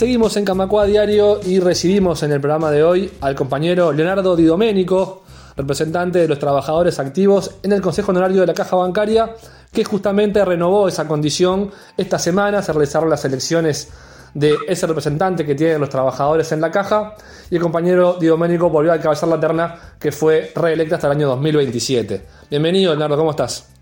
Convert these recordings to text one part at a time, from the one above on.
Seguimos en Camacua Diario y recibimos en el programa de hoy al compañero Leonardo Di Domenico, representante de los trabajadores activos en el Consejo Honorario de la Caja Bancaria, que justamente renovó esa condición esta semana, se realizaron las elecciones de ese representante que tienen los trabajadores en la caja y el compañero Di Domenico volvió a encabezar la terna que fue reelecta hasta el año 2027. Bienvenido, Leonardo, ¿cómo estás?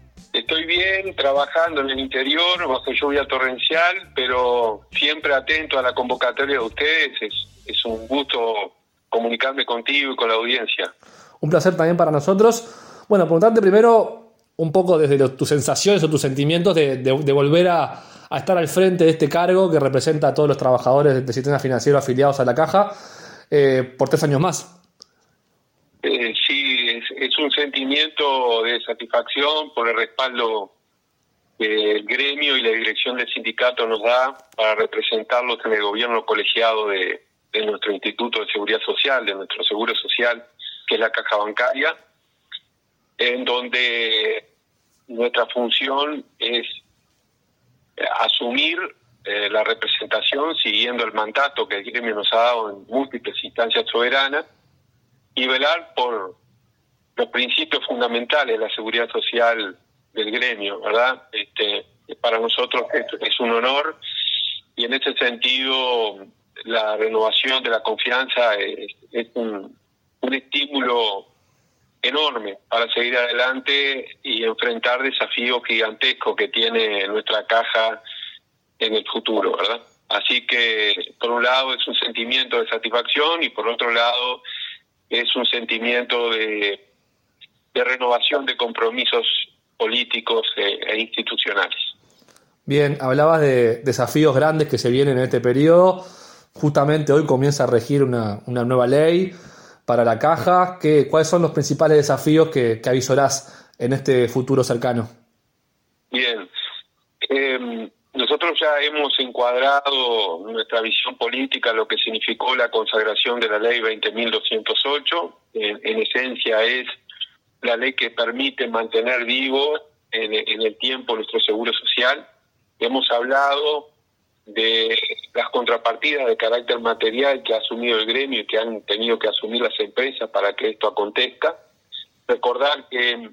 Estoy bien, trabajando en el interior, bajo lluvia torrencial, pero siempre atento a la convocatoria de ustedes. Es, es un gusto comunicarme contigo y con la audiencia. Un placer también para nosotros. Bueno, preguntarte primero un poco desde tus sensaciones o tus sentimientos de, volver a, estar al frente de este cargo que representa a todos los trabajadores del sistema financiero afiliados a la caja eh, por tres años más. Eh, un sentimiento de satisfacción por el respaldo que el gremio y la dirección del sindicato nos da para representarlos en el gobierno colegiado de, nuestro Instituto de Seguridad Social, de nuestro Seguro Social, que es la caja bancaria, en donde nuestra función es asumir eh, la representación siguiendo el mandato que el gremio nos ha dado en múltiples instancias soberanas y velar por los principios fundamentales de la seguridad social del gremio, ¿verdad? Este, para nosotros es, un honor y en ese sentido la renovación de la confianza es, un, un estímulo enorme para seguir adelante y enfrentar desafíos gigantescos que tiene nuestra caja en el futuro, ¿verdad? Así que, por un lado, es un sentimiento de satisfacción y por otro lado, es un sentimiento de, renovación de compromisos políticos e, e, institucionales. Bien, hablabas de desafíos grandes que se vienen en este periodo. Justamente hoy comienza a regir una, una nueva ley para la caja. ¿Qué, ¿Cuáles son los principales desafíos que, que avisorás en este futuro cercano? Bien, eh, nosotros ya hemos encuadrado nuestra visión política, lo que significó la consagración de la ley 20.208. En, en esencia es la ley que permite mantener vivo en, el tiempo nuestro seguro social. Hemos hablado de las contrapartidas de carácter material que ha asumido el gremio y que han tenido que asumir las empresas para que esto acontezca. Recordar que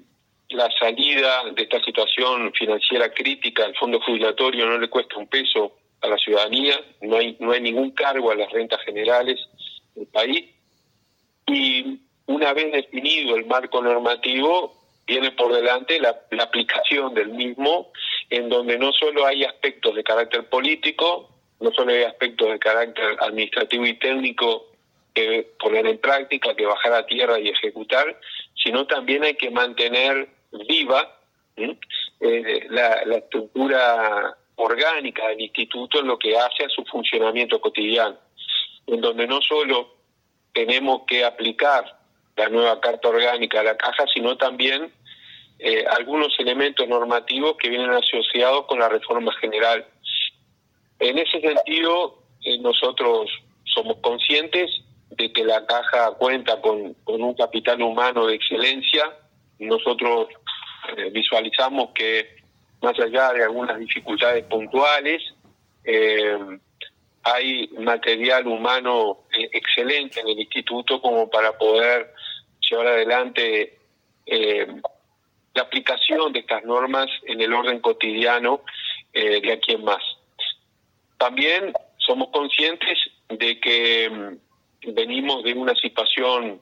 la salida de esta situación financiera crítica al fondo jubilatorio no le cuesta un peso a la ciudadanía, no hay, no hay ningún cargo a las rentas generales del país. Y una vez definido el marco normativo, viene por delante la, aplicación del mismo, en donde no solo hay aspectos de carácter político, no solo hay aspectos de carácter administrativo y técnico que poner en práctica, que bajar a tierra y ejecutar, sino también hay que mantener viva eh, la, estructura orgánica del instituto en lo que hace a su funcionamiento cotidiano, en donde no solo tenemos que aplicar la nueva carta orgánica a la caja, sino también eh, algunos elementos normativos que vienen asociados con la reforma general. En ese sentido, eh, nosotros somos conscientes de que la caja cuenta con, un capital humano de excelencia. Nosotros eh, visualizamos que más allá de algunas dificultades puntuales, hay material humano excelente en el instituto como para poder llevar adelante la aplicación de estas normas en el orden cotidiano de aquí en más. También somos conscientes de que mm, venimos de una situación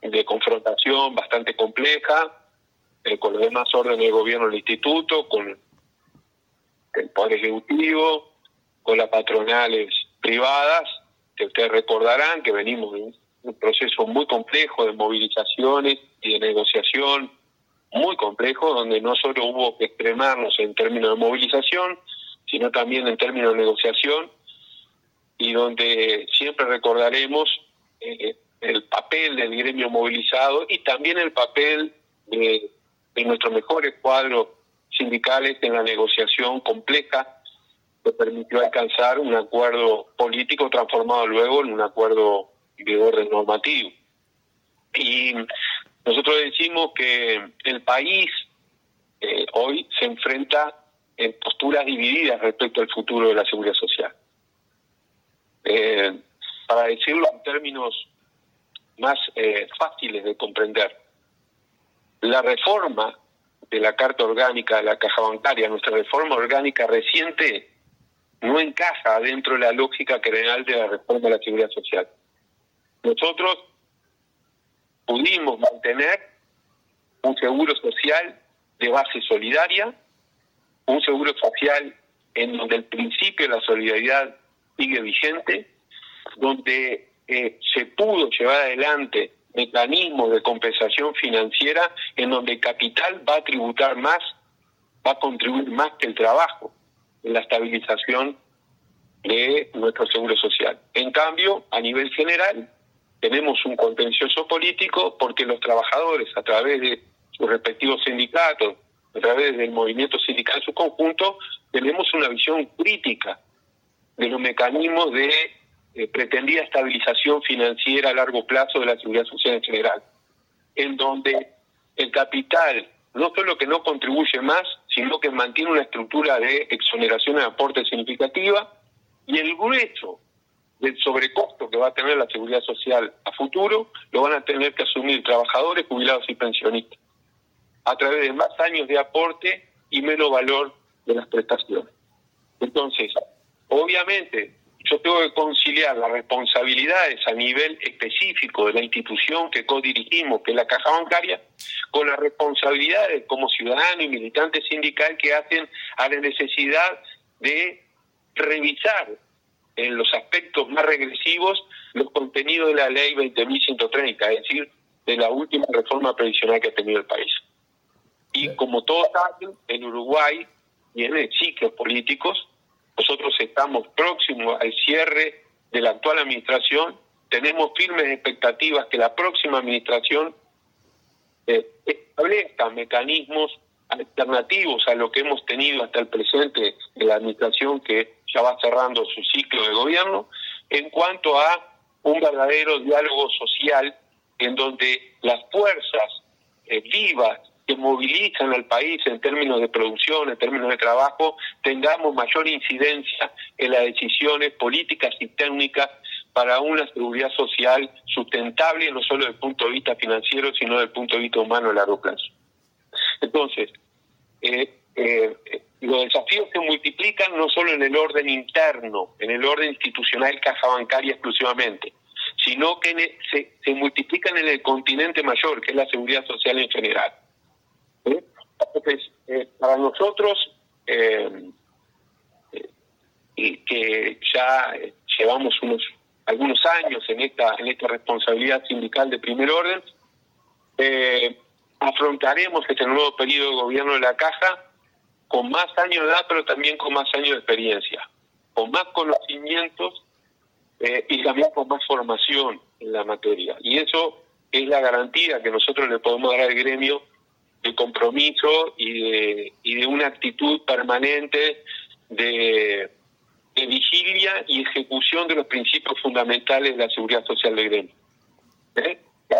de confrontación bastante compleja, eh, con los demás órdenes de gobierno del instituto, con el Poder Ejecutivo, con las patronales privadas, que ustedes recordarán que venimos de un proceso muy complejo de movilizaciones y de negociación, muy complejo, donde no solo hubo que extremarnos en términos de movilización, sino también en términos de negociación, y donde siempre recordaremos eh, el papel del gremio movilizado y también el papel de de nuestros mejores cuadros sindicales en la negociación compleja que permitió alcanzar un acuerdo político transformado luego en un acuerdo de orden normativo. Y nosotros decimos que el país eh, hoy se enfrenta en posturas divididas respecto al futuro de la seguridad social. Eh, para decirlo en términos más eh, fáciles de comprender, la reforma de la Carta Orgánica de la Caja Bancaria, nuestra reforma orgánica reciente, no encaja dentro de la lógica general de la reforma de la Seguridad Social. Nosotros pudimos mantener un seguro social de base solidaria, un seguro social en donde el principio de la solidaridad sigue vigente, donde eh, se pudo llevar adelante mecanismos de compensación financiera en donde el capital va a tributar más, va a contribuir más que el trabajo en la estabilización de nuestro seguro social. En cambio, a nivel general, tenemos un contencioso político porque los trabajadores, a través de sus respectivos sindicatos, a través del movimiento sindical en su conjunto, tenemos una visión crítica de los mecanismos de eh, pretendida estabilización financiera a largo plazo de la seguridad social en general, en donde el capital no solo que no contribuye más, sino que mantiene una estructura de exoneración de aporte significativa y el grueso del sobrecosto que va a tener la seguridad social a futuro lo van a tener que asumir trabajadores, jubilados y pensionistas a través de más años de aporte y menos valor de las prestaciones. Entonces, obviamente, yo tengo que conciliar las responsabilidades a nivel específico de la institución que co-dirigimos, que es la caja bancaria, con las responsabilidades como ciudadano y militante sindical que hacen a la necesidad de revisar en los aspectos más regresivos los contenidos de la ley 20.130, es decir, de la última reforma previsional que ha tenido el país. Y como todos saben, en Uruguay tiene ciclos políticos, nosotros estamos próximos al cierre de la actual administración, tenemos firmes expectativas que la próxima administración eh, establezca mecanismos alternativos a lo que hemos tenido hasta el presente de la administración que ya va cerrando su ciclo de gobierno, en cuanto a un verdadero diálogo social en donde las fuerzas eh, vivas que movilizan al país en términos de producción, en términos de trabajo, tengamos mayor incidencia en las decisiones políticas y técnicas para una seguridad social sustentable, no solo desde el punto de vista financiero, sino desde el punto de vista humano a largo plazo. Entonces, eh, eh, los desafíos se multiplican no solo en el orden interno, en el orden institucional caja bancaria exclusivamente, sino que se, multiplican en el continente mayor, que es la seguridad social en general. Entonces, eh, para nosotros, y que ya llevamos unos algunos años en esta en esta responsabilidad sindical de primer orden, afrontaremos este nuevo periodo de gobierno de la Caja con más años de edad, pero también con más años de experiencia, con más conocimientos y también con más formación en la materia. Y eso es la garantía que nosotros le podemos dar al gremio de compromiso y de, y de una actitud permanente de, vigilia y ejecución de los principios fundamentales de la seguridad social del gremio. ¿Eh?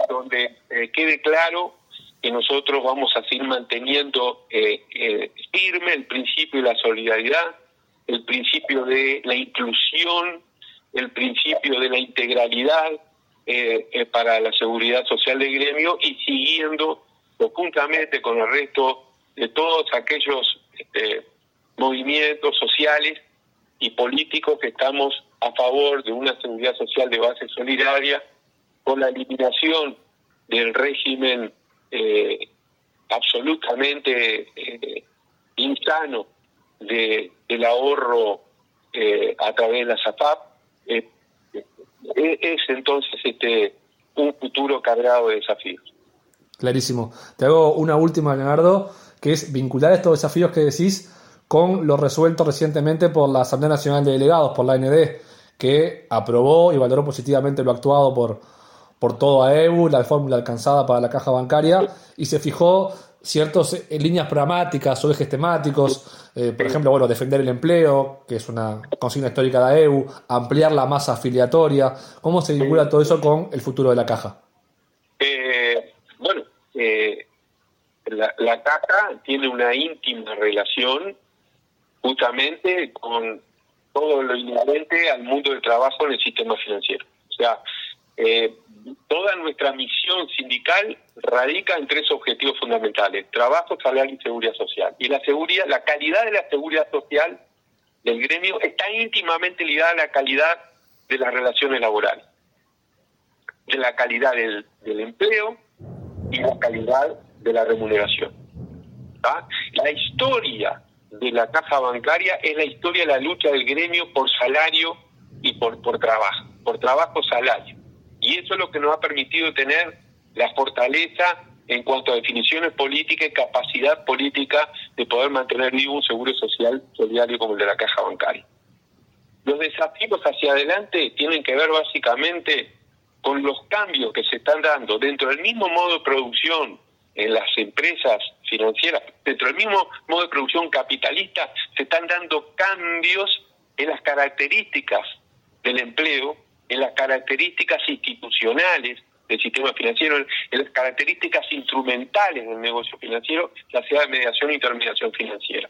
Donde eh, quede claro que nosotros vamos a seguir manteniendo eh, firme el principio de la solidaridad, el principio de la inclusión, el principio de la integralidad para la seguridad social del gremio y siguiendo conjuntamente con el resto de todos aquellos este, movimientos sociales y políticos que estamos a favor de una seguridad social de base solidaria, con la eliminación del régimen eh, absolutamente eh, insano de, del ahorro eh, a través de la SAFAP, es entonces este un futuro cargado de desafíos. Clarísimo. Te hago una última, Leonardo, que es vincular estos desafíos que decís con lo resuelto recientemente por la Asamblea Nacional de Delegados, por la AND, que aprobó y valoró positivamente lo actuado por, por todo AEU, la fórmula alcanzada para la caja bancaria, y se fijó ciertas eh, líneas programáticas o ejes temáticos, eh, por ejemplo, bueno, defender el empleo, que es una consigna histórica de AEU, ampliar la masa afiliatoria. ¿Cómo se vincula todo eso con el futuro de la caja? eh, la, la caja tiene una íntima relación justamente con todo lo inherente al mundo del trabajo en el sistema financiero. O sea, eh, toda nuestra misión sindical radica en tres objetivos fundamentales: trabajo, salario y seguridad social. Y la seguridad, la calidad de la seguridad social del gremio está íntimamente ligada a la calidad de las relaciones laborales, de la calidad del, empleo y la calidad de la remuneración. La historia de la caja bancaria es la historia de la lucha del gremio por salario y por, por trabajo, por trabajo salario. Y eso es lo que nos ha permitido tener la fortaleza en cuanto a definiciones políticas y capacidad política de poder mantener vivo un seguro social solidario como el de la caja bancaria. Los desafíos hacia adelante tienen que ver básicamente con los cambios que se están dando dentro del mismo modo de producción en las empresas financieras, dentro del mismo modo de producción capitalista, se están dando cambios en las características del empleo, en las características institucionales del sistema financiero, en las características instrumentales del negocio financiero, ya sea mediación e intermediación financiera.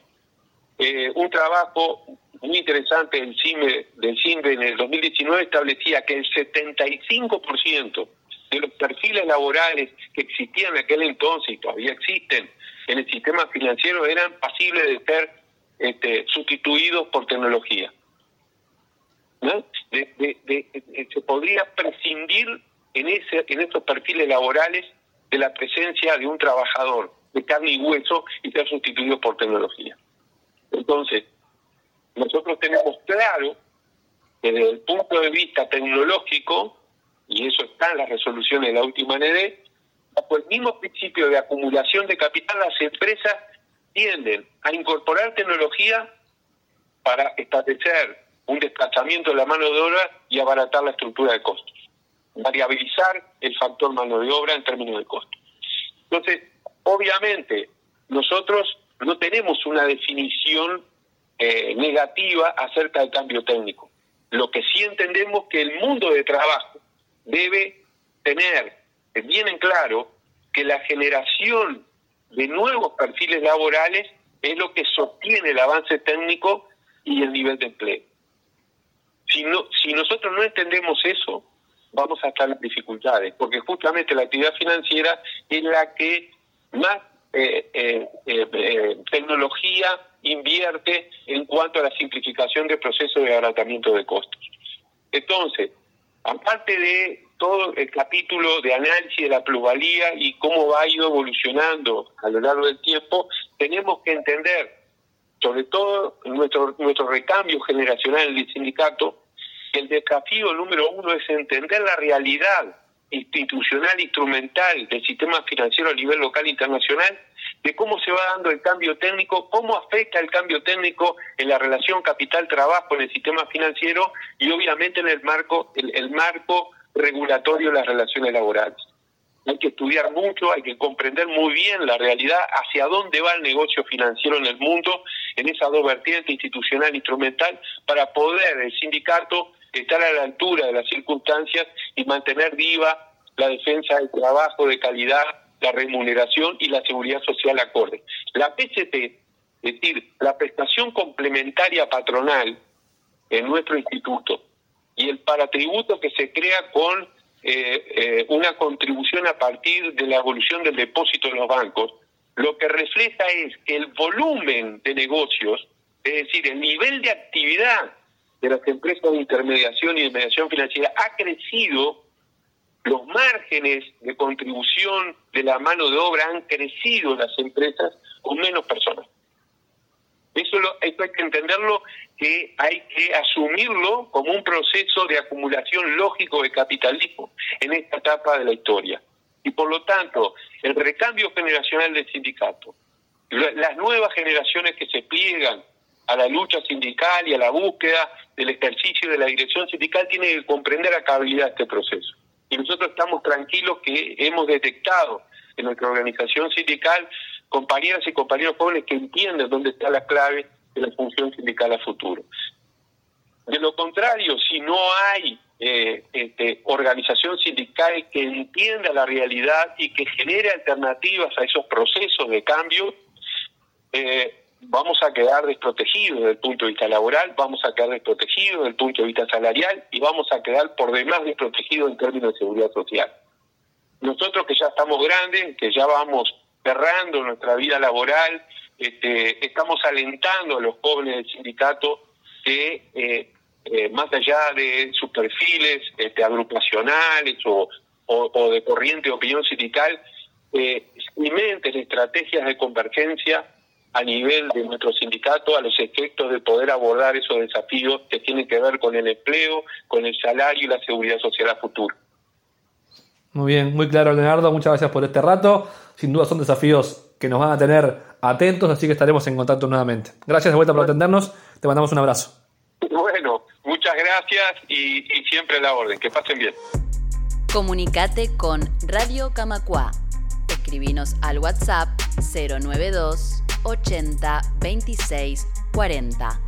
Eh, un trabajo muy interesante del CIME, del CIME en el 2019 establecía que el 75% de los perfiles laborales que existían en aquel entonces y todavía existen en el sistema financiero eran pasibles de ser este, sustituidos por tecnología. Se podría prescindir en, ese, en estos perfiles laborales de la presencia de un trabajador de carne y hueso y ser sustituido por tecnología. Entonces, nosotros tenemos claro que desde el punto de vista tecnológico, y eso está en las resoluciones de la última ND, bajo el mismo principio de acumulación de capital, las empresas tienden a incorporar tecnología para establecer un desplazamiento de la mano de obra y abaratar la estructura de costos, variabilizar el factor mano de obra en términos de costos. Entonces, obviamente, nosotros no tenemos una definición eh, negativa acerca del cambio técnico. Lo que sí entendemos que el mundo de trabajo debe tener bien en claro que la generación de nuevos perfiles laborales es lo que sostiene el avance técnico y el nivel de empleo. Si, no, si nosotros no entendemos eso, vamos a estar en dificultades, porque justamente la actividad financiera es la que más eh, eh, eh, tecnología invierte en cuanto a la simplificación del proceso de abaratamiento de costos. Entonces, aparte de todo el capítulo de análisis de la plusvalía y cómo va ido evolucionando a lo largo del tiempo, tenemos que entender, sobre todo nuestro, nuestro recambio generacional del sindicato, el desafío número uno es entender la realidad institucional, instrumental del sistema financiero a nivel local e internacional, de cómo se va dando el cambio técnico, cómo afecta el cambio técnico en la relación capital-trabajo en el sistema financiero y obviamente en el marco, el, marco regulatorio de las relaciones laborales. Hay que estudiar mucho, hay que comprender muy bien la realidad, hacia dónde va el negocio financiero en el mundo, en esas dos vertientes, institucional e instrumental, para poder el sindicato estar a la altura de las circunstancias y mantener viva la defensa del trabajo de calidad, la remuneración y la seguridad social acorde. La PCT, es decir, la prestación complementaria patronal en nuestro instituto y el paratributo que se crea con eh, eh, una contribución a partir de la evolución del depósito en los bancos, lo que refleja es que el volumen de negocios, es decir, el nivel de actividad de las empresas de intermediación y de mediación financiera ha crecido, los márgenes de contribución de la mano de obra han crecido en las empresas con menos personas. Eso, lo, hay que entenderlo, que hay que asumirlo como un proceso de acumulación lógico de capitalismo en esta etapa de la historia. Y por lo tanto, el recambio generacional del sindicato, las nuevas generaciones que se pliegan a la lucha sindical y a la búsqueda del ejercicio de la dirección sindical tiene que comprender a cabalidad este proceso. Y nosotros estamos tranquilos que hemos detectado en nuestra organización sindical compañeras y compañeros jóvenes que entienden dónde está la clave de la función sindical a futuro. De lo contrario, si no hay eh, este, organización sindical que entienda la realidad y que genere alternativas a esos procesos de cambio, eh, vamos a quedar desprotegidos desde el punto de vista laboral, vamos a quedar desprotegidos desde el punto de vista salarial y vamos a quedar por demás desprotegidos en términos de seguridad social. Nosotros que ya estamos grandes, que ya vamos cerrando nuestra vida laboral, este, estamos alentando a los jóvenes del sindicato que eh, eh, más allá de sus perfiles este, agrupacionales o, de corriente de opinión sindical, eh, estrategias de convergencia a nivel de nuestro sindicato a los efectos de poder abordar esos desafíos que tienen que ver con el empleo, con el salario y la seguridad social a futuro. Muy bien, muy claro Leonardo, muchas gracias por este rato. Sin duda son desafíos que nos van a tener atentos, así que estaremos en contacto nuevamente. Gracias de vuelta por atendernos, te mandamos un abrazo. Bueno, muchas gracias y, y siempre la orden, que pasen bien. Comunicate con Radio Camacua. Escribinos al WhatsApp 092 80 26 40.